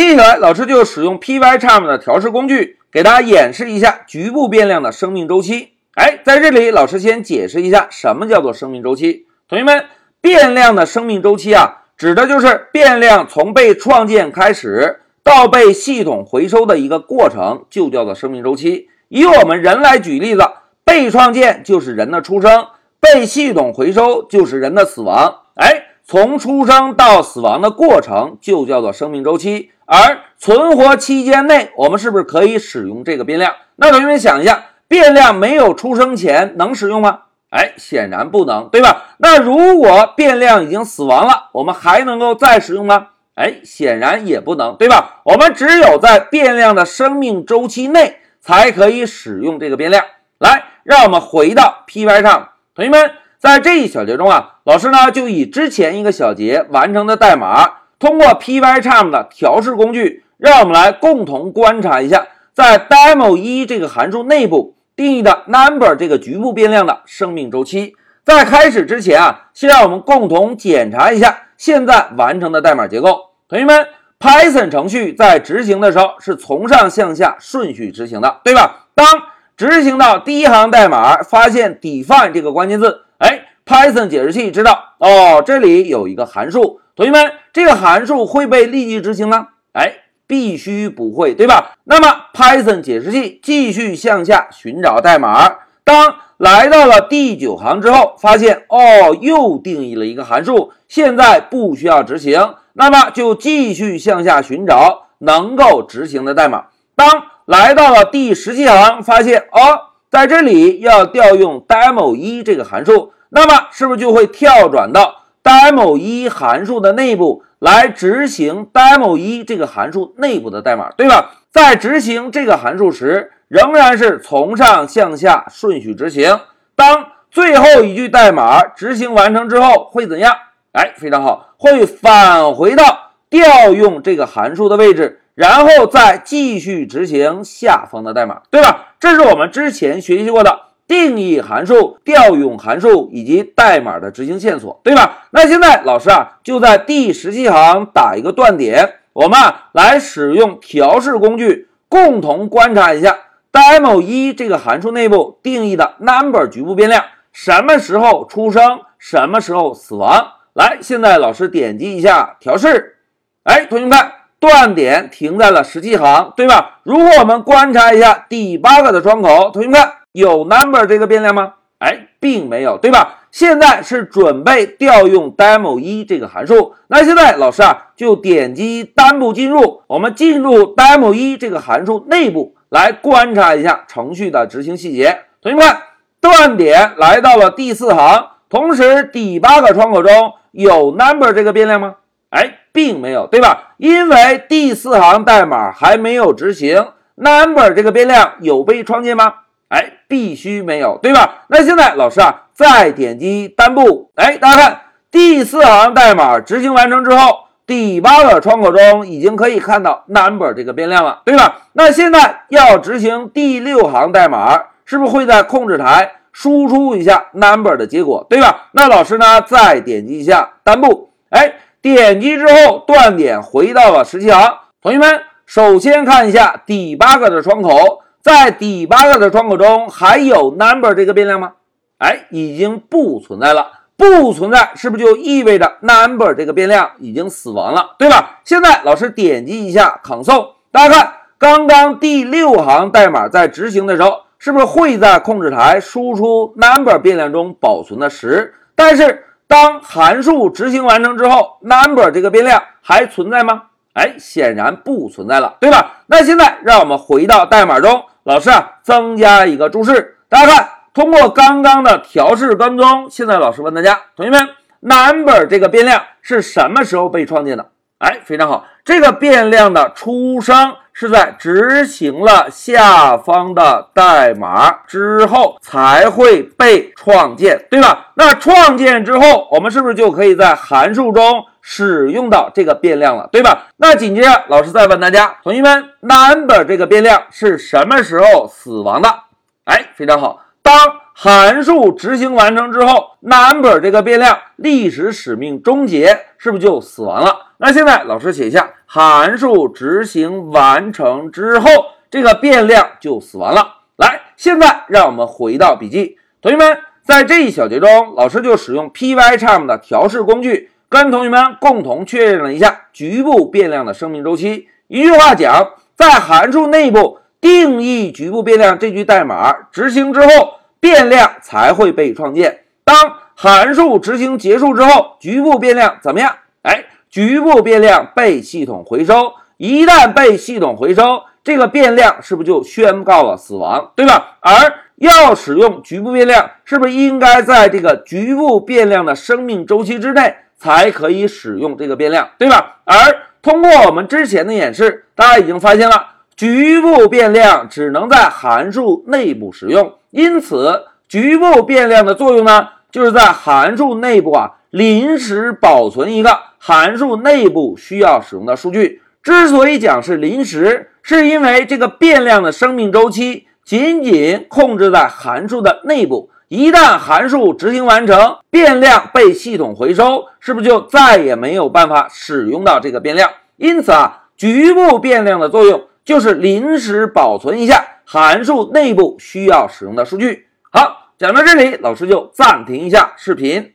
接下来，老师就使用 Pycharm 的调试工具，给大家演示一下局部变量的生命周期。哎，在这里，老师先解释一下什么叫做生命周期。同学们，变量的生命周期啊，指的就是变量从被创建开始到被系统回收的一个过程，就叫做生命周期。以我们人来举例子，被创建就是人的出生，被系统回收就是人的死亡。哎，从出生到死亡的过程就叫做生命周期。而存活期间内，我们是不是可以使用这个变量？那同学们想一下，变量没有出生前能使用吗？哎，显然不能，对吧？那如果变量已经死亡了，我们还能够再使用吗？哎，显然也不能，对吧？我们只有在变量的生命周期内才可以使用这个变量。来，让我们回到 Py 上，同学们，在这一小节中啊，老师呢就以之前一个小节完成的代码。通过 Pycharm 的调试工具，让我们来共同观察一下，在 demo 一这个函数内部定义的 number 这个局部变量的生命周期。在开始之前啊，先让我们共同检查一下现在完成的代码结构。同学们，Python 程序在执行的时候是从上向下顺序执行的，对吧？当执行到第一行代码，发现 define 这个关键字，哎，Python 解释器知道哦，这里有一个函数。同学们，这个函数会被立即执行吗？哎，必须不会，对吧？那么 Python 解释器继续向下寻找代码，当来到了第九行之后，发现哦，又定义了一个函数，现在不需要执行，那么就继续向下寻找能够执行的代码。当来到了第十七行，发现哦，在这里要调用 demo 一这个函数，那么是不是就会跳转到？demo 一函数的内部来执行 demo 一这个函数内部的代码，对吧？在执行这个函数时，仍然是从上向下顺序执行。当最后一句代码执行完成之后，会怎样？哎，非常好，会返回到调用这个函数的位置，然后再继续执行下方的代码，对吧？这是我们之前学习过的。定义函数、调用函数以及代码的执行线索，对吧？那现在老师啊，就在第十七行打一个断点，我们啊来使用调试工具，共同观察一下 demo 一这个函数内部定义的 number 局部变量什么时候出生，什么时候死亡。来，现在老师点击一下调试，哎，同学们看，断点停在了十七行，对吧？如果我们观察一下第八个的窗口，同学们看。有 number 这个变量吗？哎，并没有，对吧？现在是准备调用 demo 一这个函数。那现在老师啊，就点击单步进入，我们进入 demo 一这个函数内部来观察一下程序的执行细节。同学们，断点来到了第四行，同时第八个窗口中有 number 这个变量吗？哎，并没有，对吧？因为第四行代码还没有执行，number 这个变量有被创建吗？哎，必须没有，对吧？那现在老师啊，再点击单步，哎，大家看第四行代码执行完成之后，第八个窗口中已经可以看到 number 这个变量了，对吧？那现在要执行第六行代码，是不是会在控制台输出一下 number 的结果，对吧？那老师呢，再点击一下单步，哎，点击之后断点回到了十七行。同学们，首先看一下第八个的窗口。在第八个的窗口中还有 number 这个变量吗？哎，已经不存在了，不存在，是不是就意味着 number 这个变量已经死亡了，对吧？现在老师点击一下 console，大家看，刚刚第六行代码在执行的时候，是不是会在控制台输出 number 变量中保存的十？但是当函数执行完成之后，number 这个变量还存在吗？哎，显然不存在了，对吧？那现在让我们回到代码中。老师啊，增加一个注释，大家看，通过刚刚的调试跟踪，现在老师问大家，同学们，number 这个变量是什么时候被创建的？哎，非常好，这个变量的出生是在执行了下方的代码之后才会被创建，对吧？那创建之后，我们是不是就可以在函数中？使用到这个变量了，对吧？那紧接着老师再问大家，同学们，number 这个变量是什么时候死亡的？哎，非常好，当函数执行完成之后，number 这个变量历史使命终结，是不是就死亡了？那现在老师写一下函数执行完成之后，这个变量就死亡了。来，现在让我们回到笔记，同学们，在这一小节中，老师就使用 Pycharm 的调试工具，跟同学们共同确认了一下局部变量的生命周期。一句话讲，在函数内部定义局部变量这句代码执行之后，变量才会被创建。当函数执行结束之后，局部变量怎么样？哎，局部变量被系统回收。一旦被系统回收，这个变量是不是就宣告了死亡，对吧？而要使用局部变量，是不是应该在这个局部变量的生命周期之内才可以使用这个变量，对吧？而通过我们之前的演示，大家已经发现了，局部变量只能在函数内部使用，因此局部变量的作用呢，就是在函数内部啊临时保存一个函数内部需要使用的数据。之所以讲是临时，是因为这个变量的生命周期仅仅控制在函数的内部。一旦函数执行完成，变量被系统回收，是不是就再也没有办法使用到这个变量？因此啊，局部变量的作用就是临时保存一下函数内部需要使用的数据。好，讲到这里，老师就暂停一下视频。